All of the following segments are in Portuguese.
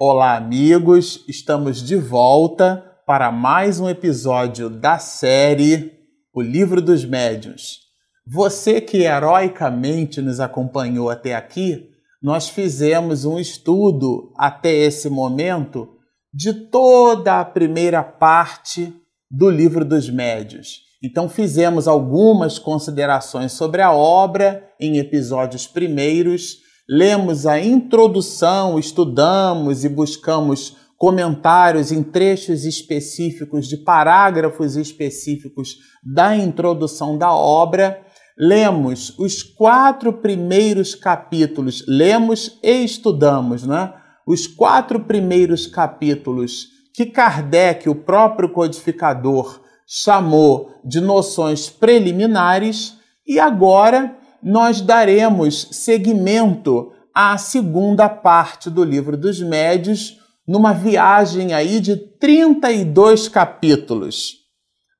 Olá, amigos! Estamos de volta para mais um episódio da série O Livro dos Médiuns. Você que heroicamente nos acompanhou até aqui, nós fizemos um estudo até esse momento de toda a primeira parte do Livro dos Médiuns. Então, fizemos algumas considerações sobre a obra em episódios primeiros, lemos a introdução, estudamos e buscamos comentários em trechos específicos de parágrafos específicos da introdução da obra. Lemos os quatro primeiros capítulos, lemos e estudamos, né? Os quatro primeiros capítulos que Kardec, o próprio codificador, chamou de noções preliminares, e agora nós daremos seguimento à segunda parte do livro dos médios, numa viagem aí de 32 capítulos.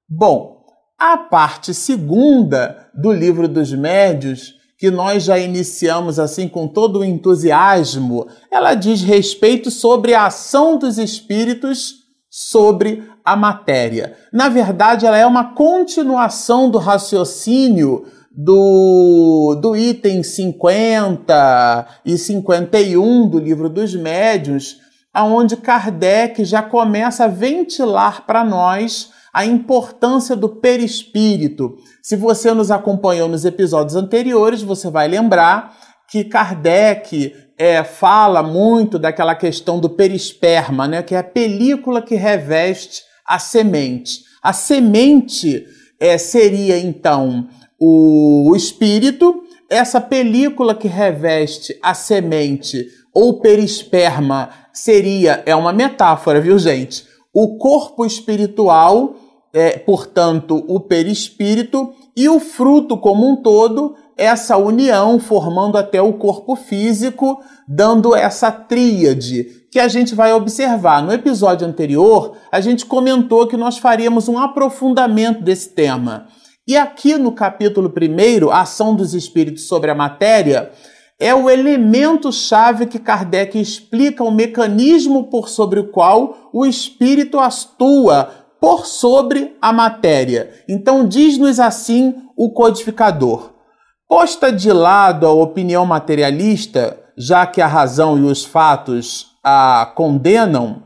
Bom, a parte segunda do livro dos médios, que nós já iniciamos assim com todo o entusiasmo, ela diz respeito sobre a ação dos espíritos sobre a matéria. Na verdade, ela é uma continuação do raciocínio do, do item 50 e 51 do livro dos médiuns, aonde Kardec já começa a ventilar para nós a importância do perispírito. Se você nos acompanhou nos episódios anteriores, você vai lembrar que Kardec é, fala muito daquela questão do perisperma, né, que é a película que reveste a semente. A semente é, seria então o, o espírito, essa película que reveste a semente ou perisperma seria, é uma metáfora, viu gente? O corpo espiritual, é, portanto, o perispírito, e o fruto como um todo essa união formando até o corpo físico, dando essa tríade que a gente vai observar. No episódio anterior, a gente comentou que nós faríamos um aprofundamento desse tema. E aqui no capítulo 1, a ação dos espíritos sobre a matéria, é o elemento chave que Kardec explica o mecanismo por sobre o qual o espírito atua por sobre a matéria. Então diz-nos assim o codificador: Posta de lado a opinião materialista, já que a razão e os fatos a condenam,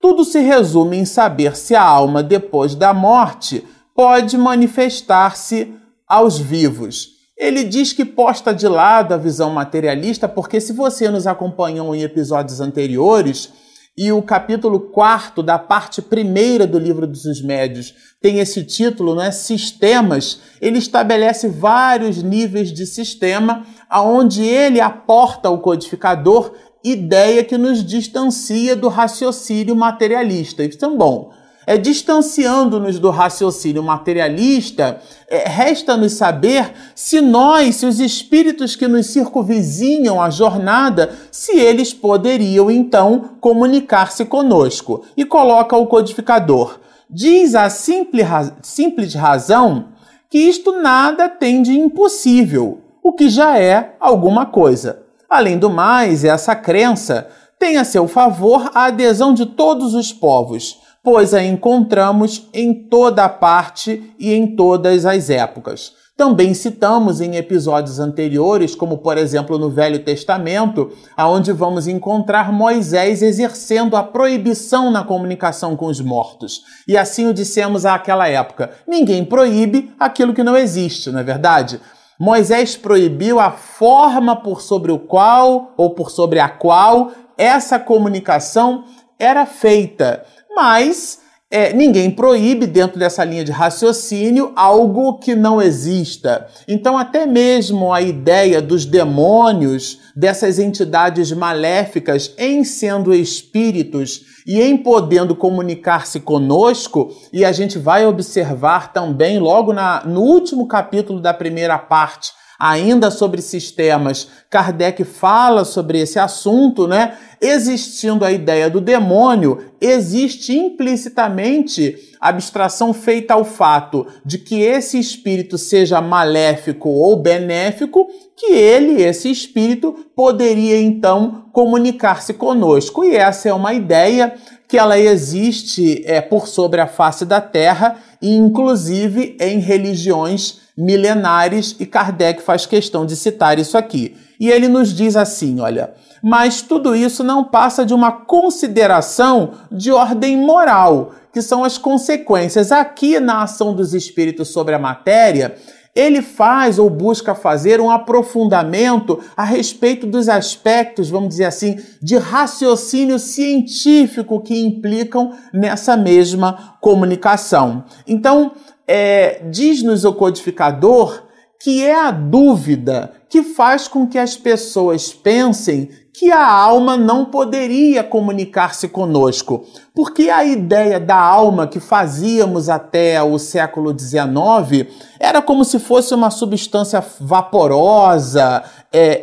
tudo se resume em saber se a alma, depois da morte, pode manifestar-se aos vivos. Ele diz que posta de lado a visão materialista, porque se você nos acompanhou em episódios anteriores, e o capítulo 4 da parte primeira do livro dos médios tem esse título, né? Sistemas. Ele estabelece vários níveis de sistema, aonde ele aporta ao codificador ideia que nos distancia do raciocínio materialista. É bom é, distanciando-nos do raciocínio materialista, é, resta-nos saber se nós, se os espíritos que nos circunvizinham a jornada, se eles poderiam então comunicar-se conosco. E coloca o codificador. Diz a simples, simples razão que isto nada tem de impossível, o que já é alguma coisa. Além do mais, essa crença tem a seu favor a adesão de todos os povos pois a encontramos em toda parte e em todas as épocas. Também citamos em episódios anteriores, como por exemplo no Velho Testamento, aonde vamos encontrar Moisés exercendo a proibição na comunicação com os mortos. E assim o dissemos àquela época: ninguém proíbe aquilo que não existe, não é verdade? Moisés proibiu a forma por sobre o qual ou por sobre a qual essa comunicação era feita mas é, ninguém proíbe, dentro dessa linha de raciocínio, algo que não exista. Então, até mesmo a ideia dos demônios, dessas entidades maléficas, em sendo espíritos e em podendo comunicar-se conosco, e a gente vai observar também, logo na, no último capítulo da primeira parte, ainda sobre sistemas, Kardec fala sobre esse assunto, né? Existindo a ideia do demônio, existe implicitamente abstração feita ao fato de que esse espírito seja maléfico ou benéfico, que ele, esse espírito, poderia então comunicar-se conosco. E essa é uma ideia que ela existe é, por sobre a face da Terra, e inclusive em religiões milenares, e Kardec faz questão de citar isso aqui. E ele nos diz assim: olha, mas tudo isso não passa de uma consideração de ordem moral, que são as consequências. Aqui na ação dos espíritos sobre a matéria, ele faz ou busca fazer um aprofundamento a respeito dos aspectos, vamos dizer assim, de raciocínio científico que implicam nessa mesma comunicação. Então, é, diz-nos o codificador que é a dúvida que faz com que as pessoas pensem que a alma não poderia comunicar-se conosco, porque a ideia da alma que fazíamos até o século XIX era como se fosse uma substância vaporosa, é,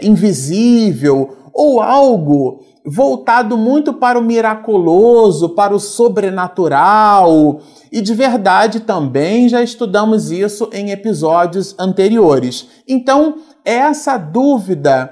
é, invisível, ou algo voltado muito para o miraculoso, para o sobrenatural. E de verdade também já estudamos isso em episódios anteriores. Então, essa dúvida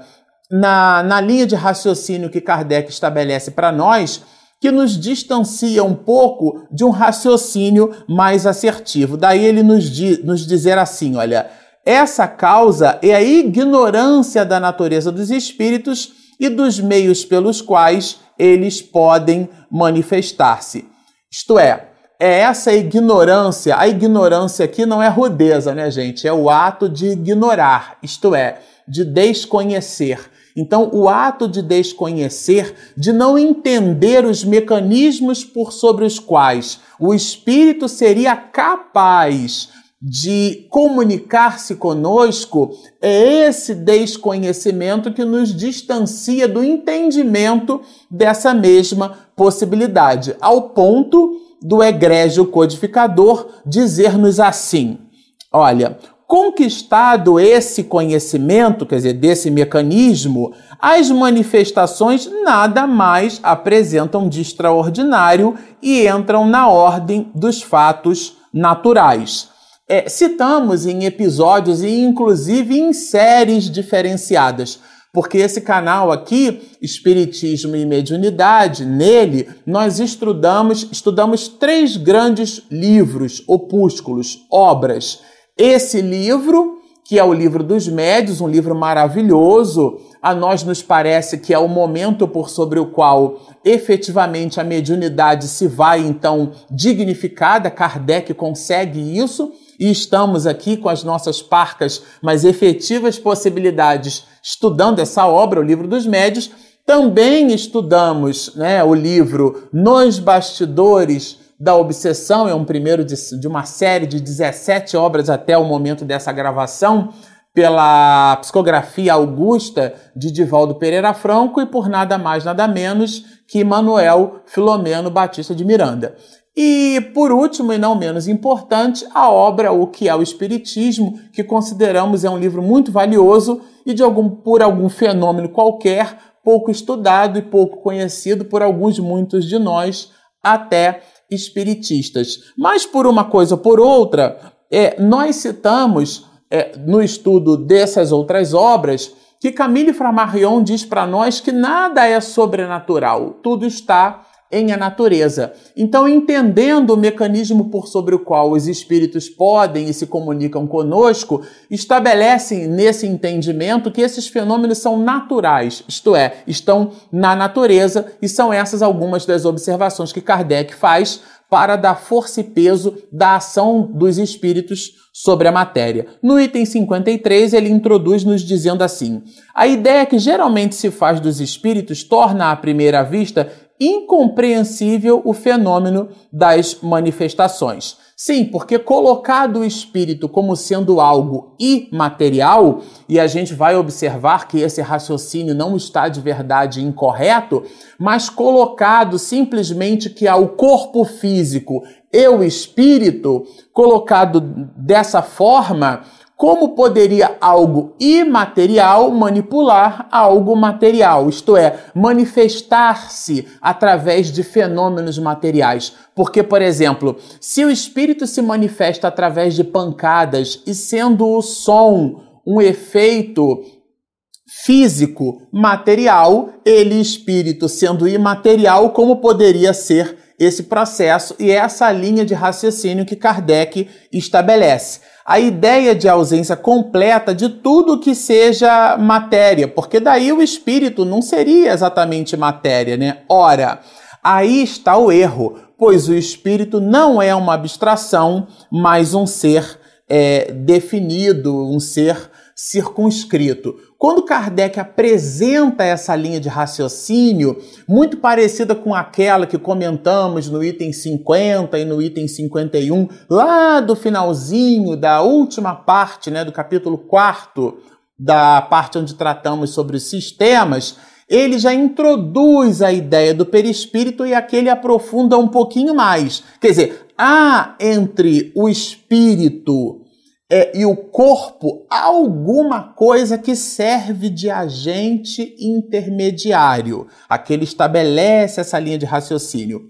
na, na linha de raciocínio que Kardec estabelece para nós, que nos distancia um pouco de um raciocínio mais assertivo. Daí ele nos, di, nos dizer assim: olha, essa causa é a ignorância da natureza dos espíritos e dos meios pelos quais eles podem manifestar-se. Isto é, é essa ignorância. A ignorância aqui não é rudeza, né, gente? É o ato de ignorar, isto é, de desconhecer. Então, o ato de desconhecer, de não entender os mecanismos por sobre os quais o espírito seria capaz de comunicar-se conosco, é esse desconhecimento que nos distancia do entendimento dessa mesma possibilidade, ao ponto do egrégio codificador dizer-nos assim: olha, conquistado esse conhecimento, quer dizer, desse mecanismo, as manifestações nada mais apresentam de extraordinário e entram na ordem dos fatos naturais. É, citamos em episódios e inclusive em séries diferenciadas, porque esse canal aqui, Espiritismo e Mediunidade, nele nós estudamos, estudamos três grandes livros, opúsculos, obras. Esse livro, que é o livro dos médios, um livro maravilhoso, a nós nos parece que é o momento por sobre o qual efetivamente a mediunidade se vai então dignificada, Kardec consegue isso, e estamos aqui com as nossas parcas, mas efetivas possibilidades, estudando essa obra, o livro dos médios. Também estudamos né, o livro Nos Bastidores da Obsessão, é um primeiro de, de uma série de 17 obras até o momento dessa gravação, pela psicografia augusta de Divaldo Pereira Franco e por nada mais, nada menos que Manuel Filomeno Batista de Miranda. E, por último e não menos importante, a obra O que é o Espiritismo, que consideramos é um livro muito valioso e, de algum, por algum fenômeno qualquer, pouco estudado e pouco conhecido por alguns, muitos de nós, até espiritistas. Mas por uma coisa ou por outra, é, nós citamos é, no estudo dessas outras obras que Camille Flammarion diz para nós que nada é sobrenatural, tudo está em a natureza. Então, entendendo o mecanismo por sobre o qual os espíritos podem e se comunicam conosco, estabelecem nesse entendimento que esses fenômenos são naturais, isto é, estão na natureza, e são essas algumas das observações que Kardec faz para dar força e peso da ação dos espíritos sobre a matéria. No item 53, ele introduz nos dizendo assim: a ideia que geralmente se faz dos espíritos torna à primeira vista incompreensível o fenômeno das manifestações. Sim, porque colocado o espírito como sendo algo imaterial, e a gente vai observar que esse raciocínio não está de verdade incorreto, mas colocado simplesmente que há o corpo físico e o espírito, colocado dessa forma, como poderia algo imaterial manipular algo material, isto é, manifestar-se através de fenômenos materiais? Porque, por exemplo, se o espírito se manifesta através de pancadas e sendo o som um efeito físico, material, ele, espírito, sendo imaterial, como poderia ser esse processo? E é essa linha de raciocínio que Kardec estabelece a ideia de ausência completa de tudo que seja matéria, porque daí o espírito não seria exatamente matéria, né? Ora, aí está o erro, pois o espírito não é uma abstração, mas um ser é, definido, um ser circunscrito. Quando Kardec apresenta essa linha de raciocínio, muito parecida com aquela que comentamos no item 50 e no item 51, lá do finalzinho da última parte, né, do capítulo 4, da parte onde tratamos sobre os sistemas, ele já introduz a ideia do perispírito e aqui ele aprofunda um pouquinho mais. Quer dizer, há entre o espírito é, e o corpo alguma coisa que serve de agente intermediário. Aqui ele estabelece essa linha de raciocínio.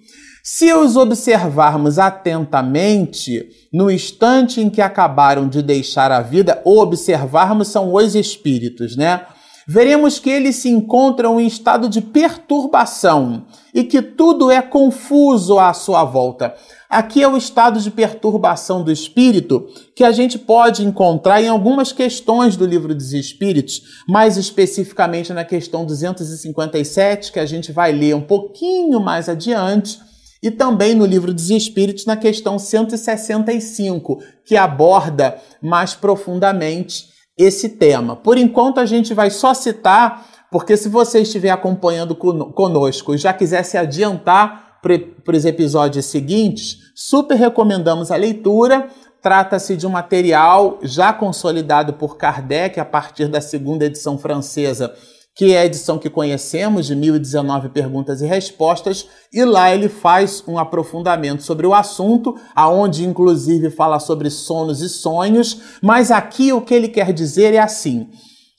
Se os observarmos atentamente, no instante em que acabaram de deixar a vida, observarmos são os espíritos, né? Veremos que eles se encontram em estado de perturbação e que tudo é confuso à sua volta. Aqui é o estado de perturbação do espírito que a gente pode encontrar em algumas questões do livro dos Espíritos, mais especificamente na questão 257, que a gente vai ler um pouquinho mais adiante, e também no livro dos Espíritos, na questão 165, que aborda mais profundamente esse tema. Por enquanto, a gente vai só citar, porque se você estiver acompanhando conosco e já quiser se adiantar para os episódios seguintes, super recomendamos a leitura. Trata-se de um material já consolidado por Kardec a partir da segunda edição francesa, que é a edição que conhecemos, de 1019 perguntas e respostas, e lá ele faz um aprofundamento sobre o assunto, aonde inclusive fala sobre sonos e sonhos, mas aqui o que ele quer dizer é assim: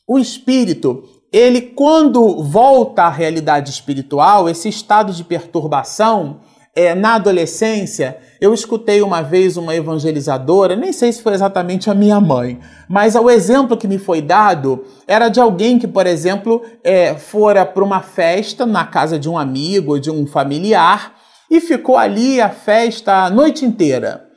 o espírito ele, quando volta à realidade espiritual, esse estado de perturbação, é, na adolescência, eu escutei uma vez uma evangelizadora, nem sei se foi exatamente a minha mãe, mas o exemplo que me foi dado era de alguém que, por exemplo, é, fora para uma festa na casa de um amigo ou de um familiar e ficou ali a festa a noite inteira.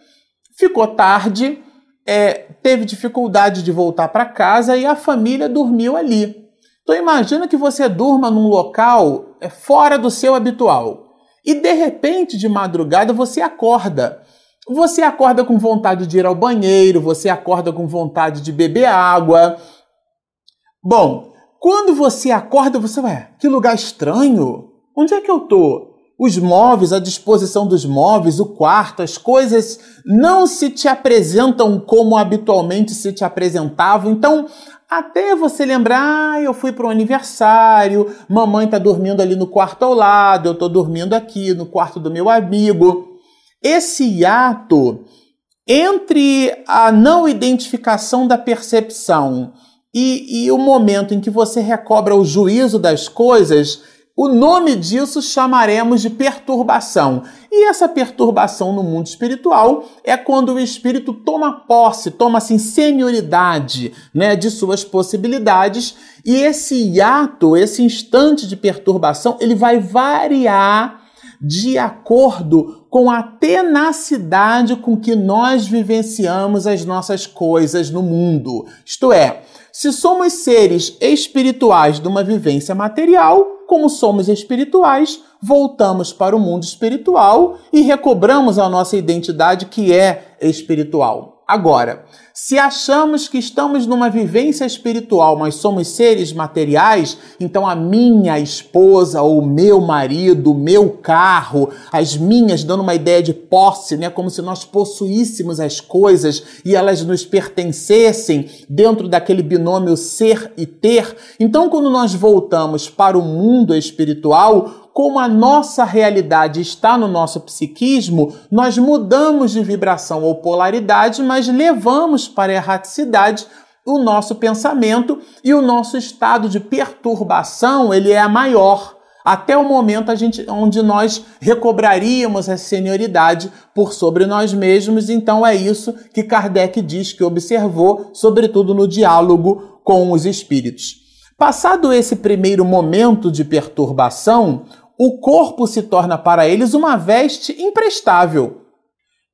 Ficou tarde, é, teve dificuldade de voltar para casa e a família dormiu ali. Então imagina que você durma num local é, fora do seu habitual e de repente de madrugada você acorda. Você acorda com vontade de ir ao banheiro, você acorda com vontade de beber água. Bom, quando você acorda, você vai, que lugar estranho. Onde é que eu tô? Os móveis, a disposição dos móveis, o quarto, as coisas não se te apresentam como habitualmente se te apresentavam. Então, até você lembrar, ah, eu fui para um aniversário, mamãe está dormindo ali no quarto ao lado, eu estou dormindo aqui no quarto do meu amigo. Esse hiato entre a não identificação da percepção e, e o momento em que você recobra o juízo das coisas o nome disso chamaremos de perturbação. E essa perturbação no mundo espiritual é quando o espírito toma posse, toma assim senioridade, né, de suas possibilidades, e esse hiato, esse instante de perturbação, ele vai variar de acordo com a tenacidade com que nós vivenciamos as nossas coisas no mundo. Isto é, se somos seres espirituais de uma vivência material, como somos espirituais, voltamos para o mundo espiritual e recobramos a nossa identidade que é espiritual. Agora, se achamos que estamos numa vivência espiritual, mas somos seres materiais, então a minha esposa, ou o meu marido, o meu carro, as minhas, dando uma ideia de posse, né, como se nós possuíssemos as coisas e elas nos pertencessem dentro daquele binômio ser e ter. Então, quando nós voltamos para o mundo espiritual, como a nossa realidade está no nosso psiquismo, nós mudamos de vibração ou polaridade, mas levamos para a erraticidade o nosso pensamento e o nosso estado de perturbação, ele é maior até o momento a gente, onde nós recobraríamos a senioridade por sobre nós mesmos. Então é isso que Kardec diz que observou, sobretudo no diálogo com os espíritos. Passado esse primeiro momento de perturbação, o corpo se torna para eles uma veste imprestável,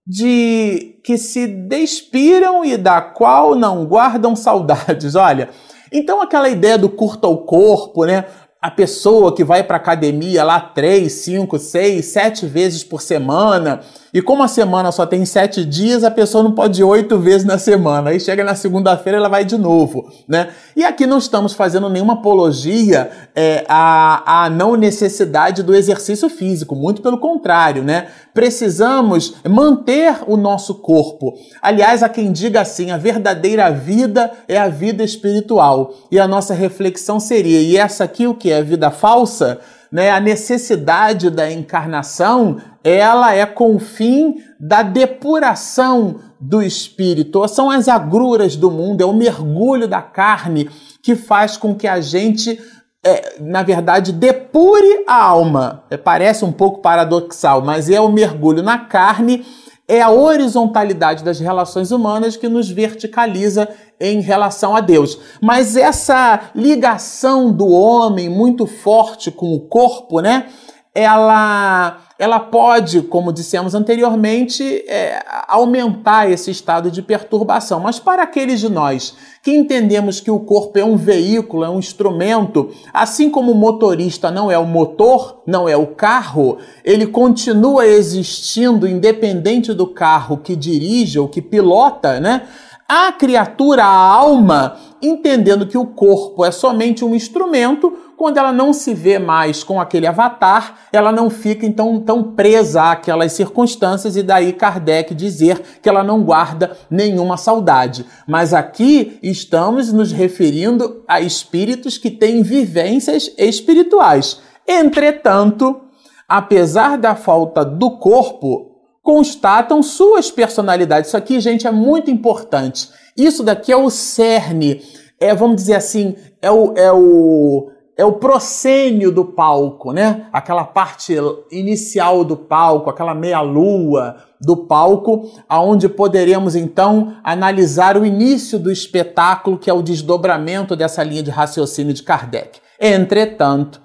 de que se despiram e da qual não guardam saudades. Olha, então aquela ideia do curto ao corpo, né? a pessoa que vai para academia lá três, cinco, seis, sete vezes por semana, e como a semana só tem sete dias, a pessoa não pode ir oito vezes na semana. Aí chega na segunda-feira, ela vai de novo, né? E aqui não estamos fazendo nenhuma apologia é, à, à não necessidade do exercício físico, muito pelo contrário, né? Precisamos manter o nosso corpo. Aliás, há quem diga assim: a verdadeira vida é a vida espiritual. E a nossa reflexão seria: e essa aqui o que é? A vida falsa? né, a necessidade da encarnação, ela é com o fim da depuração do espírito. São as agruras do mundo, é o mergulho da carne que faz com que a gente é, na verdade, depure a alma. É, parece um pouco paradoxal, mas é o mergulho na carne é a horizontalidade das relações humanas que nos verticaliza em relação a Deus. Mas essa ligação do homem muito forte com o corpo, né? Ela ela pode, como dissemos anteriormente, é, aumentar esse estado de perturbação. Mas para aqueles de nós que entendemos que o corpo é um veículo, é um instrumento, assim como o motorista não é o motor, não é o carro, ele continua existindo independente do carro que dirige ou que pilota, né? A criatura, a alma, entendendo que o corpo é somente um instrumento, quando ela não se vê mais com aquele avatar, ela não fica então tão presa àquelas circunstâncias e daí Kardec dizer que ela não guarda nenhuma saudade. Mas aqui estamos nos referindo a espíritos que têm vivências espirituais. Entretanto, apesar da falta do corpo, constatam suas personalidades. Isso aqui, gente, é muito importante. Isso daqui é o cerne, é, vamos dizer assim, é o, é o, é o proscênio do palco, né? Aquela parte inicial do palco, aquela meia-lua do palco, aonde poderemos então analisar o início do espetáculo, que é o desdobramento dessa linha de raciocínio de Kardec. Entretanto,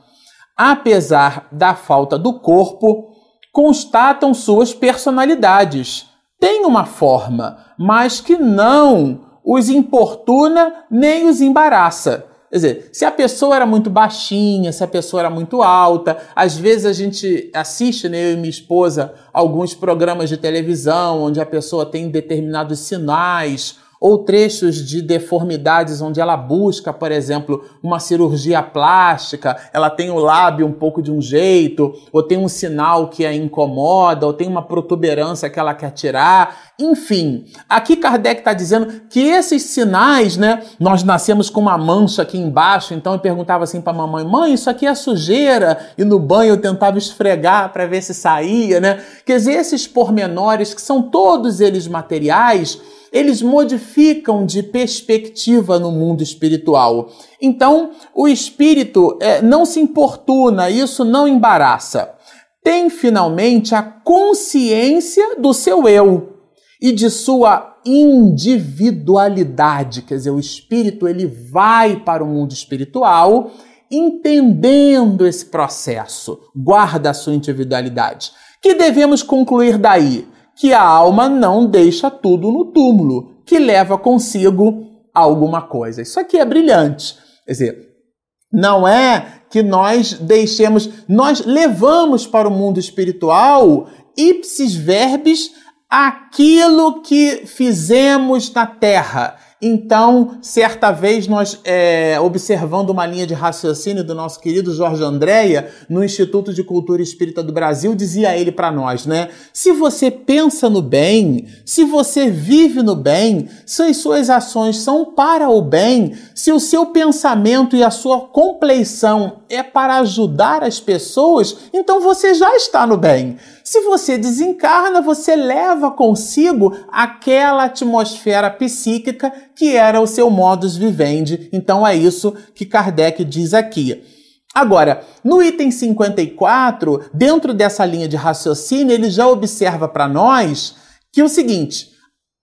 apesar da falta do corpo, constatam suas personalidades. Tem uma forma, mas que não os importuna nem os embaraça. Quer dizer, se a pessoa era muito baixinha, se a pessoa era muito alta, às vezes a gente assiste, né, eu e minha esposa, alguns programas de televisão onde a pessoa tem determinados sinais ou trechos de deformidades onde ela busca, por exemplo, uma cirurgia plástica, ela tem o lábio um pouco de um jeito, ou tem um sinal que a incomoda, ou tem uma protuberância que ela quer tirar. Enfim, aqui Kardec está dizendo que esses sinais, né? Nós nascemos com uma mancha aqui embaixo, então eu perguntava assim para a mamãe: mãe, isso aqui é sujeira? E no banho eu tentava esfregar para ver se saía, né? Quer dizer, esses pormenores que são todos eles materiais eles modificam de perspectiva no mundo espiritual. Então, o espírito é, não se importuna, isso não embaraça. Tem finalmente a consciência do seu eu e de sua individualidade, quer dizer, o espírito ele vai para o mundo espiritual entendendo esse processo, guarda a sua individualidade. Que devemos concluir daí? Que a alma não deixa tudo no túmulo, que leva consigo alguma coisa. Isso aqui é brilhante. Quer dizer, não é que nós deixemos, nós levamos para o mundo espiritual ipsis verbis aquilo que fizemos na terra. Então, certa vez, nós, é, observando uma linha de raciocínio do nosso querido Jorge Andréia, no Instituto de Cultura Espírita do Brasil, dizia ele para nós, né? Se você pensa no bem, se você vive no bem, se as suas ações são para o bem, se o seu pensamento e a sua compleição é para ajudar as pessoas, então você já está no bem. Se você desencarna, você leva consigo aquela atmosfera psíquica que era o seu modus vivendi. Então é isso que Kardec diz aqui. Agora, no item 54, dentro dessa linha de raciocínio, ele já observa para nós que o seguinte: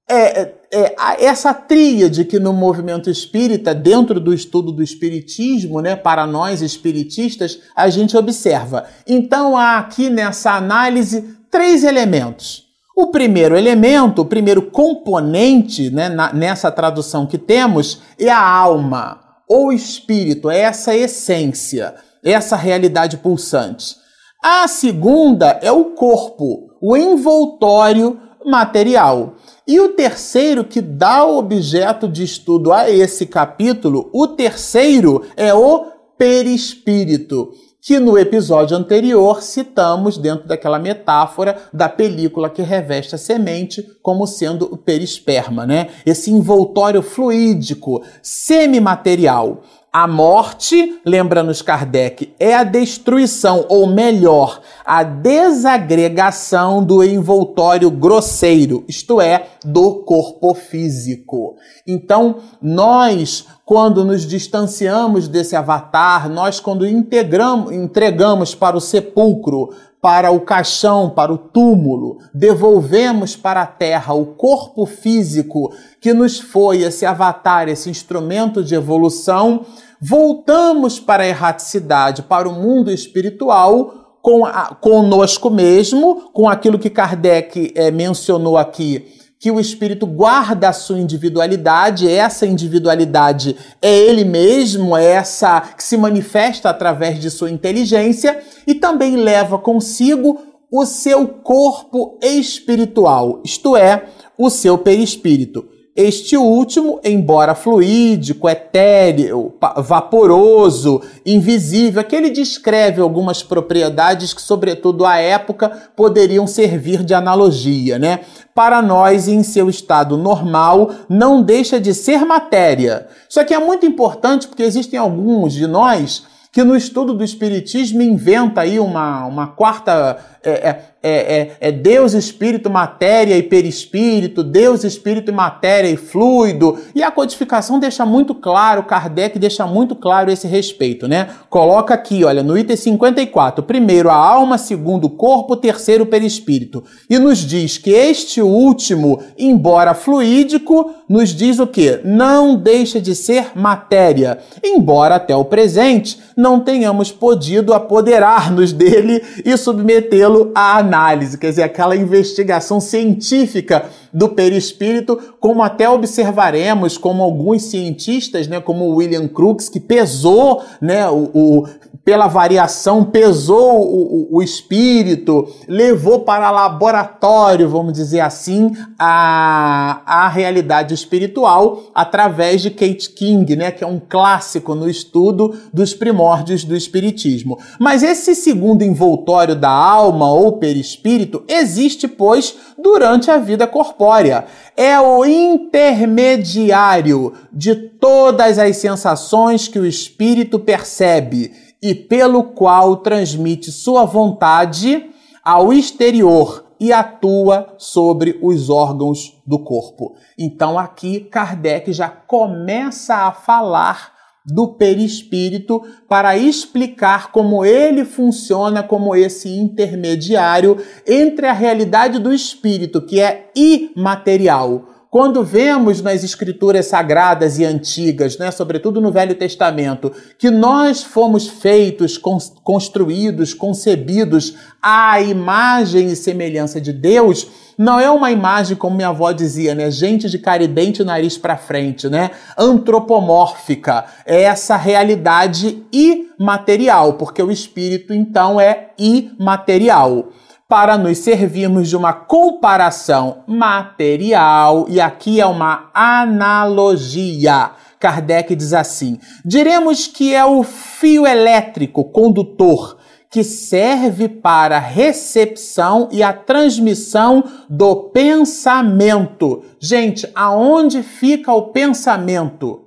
é, é, essa tríade que no movimento espírita, dentro do estudo do espiritismo, né, para nós espiritistas, a gente observa. Então há aqui nessa análise três elementos. O primeiro elemento, o primeiro componente né, na, nessa tradução que temos é a alma, ou espírito, é essa essência, essa realidade pulsante. A segunda é o corpo, o envoltório material. E o terceiro que dá objeto de estudo a esse capítulo, o terceiro é o perispírito, que no episódio anterior citamos dentro daquela metáfora da película que reveste a semente como sendo o perisperma, né? Esse envoltório fluídico, semimaterial. A morte, lembra-nos Kardec, é a destruição, ou melhor, a desagregação do envoltório grosseiro, isto é, do corpo físico. Então, nós, quando nos distanciamos desse avatar, nós, quando integramos, entregamos para o sepulcro, para o caixão, para o túmulo, devolvemos para a terra o corpo físico que nos foi esse avatar, esse instrumento de evolução, voltamos para a erraticidade, para o mundo espiritual, com a, conosco mesmo, com aquilo que Kardec é, mencionou aqui, que o espírito guarda a sua individualidade, essa individualidade é ele mesmo, é essa que se manifesta através de sua inteligência e também leva consigo o seu corpo espiritual, isto é, o seu perispírito. Este último, embora fluídico, etéreo, vaporoso, invisível, que ele descreve algumas propriedades que, sobretudo à época, poderiam servir de analogia, né? Para nós, em seu estado normal, não deixa de ser matéria. Isso aqui é muito importante porque existem alguns de nós que no estudo do Espiritismo inventa aí uma, uma quarta é, é, é, é, é, Deus, Espírito, Matéria e Perispírito, Deus, Espírito, Matéria e Fluido. E a codificação deixa muito claro, Kardec deixa muito claro esse respeito, né? Coloca aqui, olha, no item 54, primeiro a alma, segundo o corpo, terceiro o perispírito. E nos diz que este último, embora fluídico, nos diz o que? Não deixa de ser matéria, embora até o presente não tenhamos podido apoderar-nos dele e submetê-lo à análise, quer dizer, aquela investigação científica do perispírito, como até observaremos, como alguns cientistas, né, como William Crookes, que pesou né, o, o pela variação, pesou o, o, o, espírito, levou para laboratório, vamos dizer assim, a, a realidade espiritual através de Kate King, né, que é um clássico no estudo dos primórdios do espiritismo. Mas esse segundo envoltório da alma ou perispírito existe, pois, durante a vida corpórea. É o intermediário de todas as sensações que o espírito percebe e pelo qual transmite sua vontade ao exterior e atua sobre os órgãos do corpo. Então aqui Kardec já começa a falar do perispírito para explicar como ele funciona como esse intermediário entre a realidade do espírito, que é imaterial, quando vemos nas escrituras sagradas e antigas, né, sobretudo no Velho Testamento, que nós fomos feitos, construídos, concebidos à imagem e semelhança de Deus, não é uma imagem, como minha avó dizia, né? Gente de cara e dente, nariz para frente, né? Antropomórfica. É essa realidade imaterial, porque o espírito, então, é imaterial. Para nos servirmos de uma comparação material, e aqui é uma analogia. Kardec diz assim: diremos que é o fio elétrico condutor que serve para a recepção e a transmissão do pensamento. Gente, aonde fica o pensamento?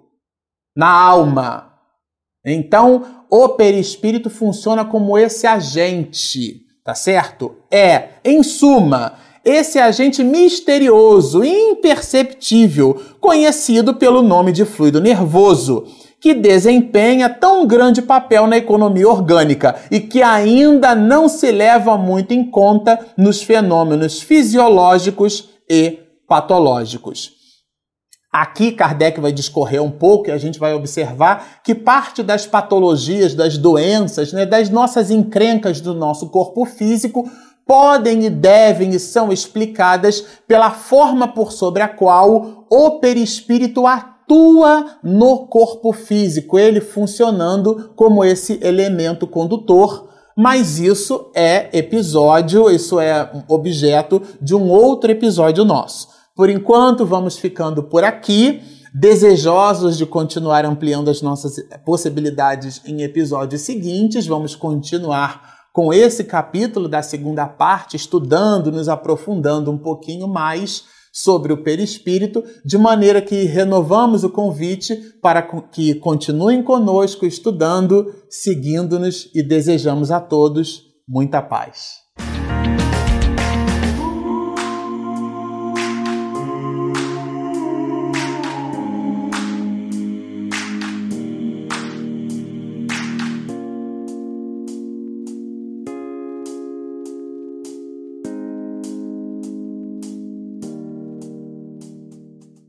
Na alma. Então, o perispírito funciona como esse agente, tá certo? É, em suma, esse agente misterioso, imperceptível, conhecido pelo nome de fluido nervoso que desempenha tão grande papel na economia orgânica e que ainda não se leva muito em conta nos fenômenos fisiológicos e patológicos. Aqui Kardec vai discorrer um pouco e a gente vai observar que parte das patologias, das doenças, né, das nossas encrencas do nosso corpo físico podem e devem e são explicadas pela forma por sobre a qual o perispírito atua atua no corpo físico, ele funcionando como esse elemento condutor. Mas isso é episódio, isso é objeto de um outro episódio nosso. Por enquanto, vamos ficando por aqui, desejosos de continuar ampliando as nossas possibilidades em episódios seguintes. Vamos continuar com esse capítulo da segunda parte, estudando, nos aprofundando um pouquinho mais sobre o perispírito, de maneira que renovamos o convite para que continuem conosco estudando, seguindo-nos e desejamos a todos muita paz.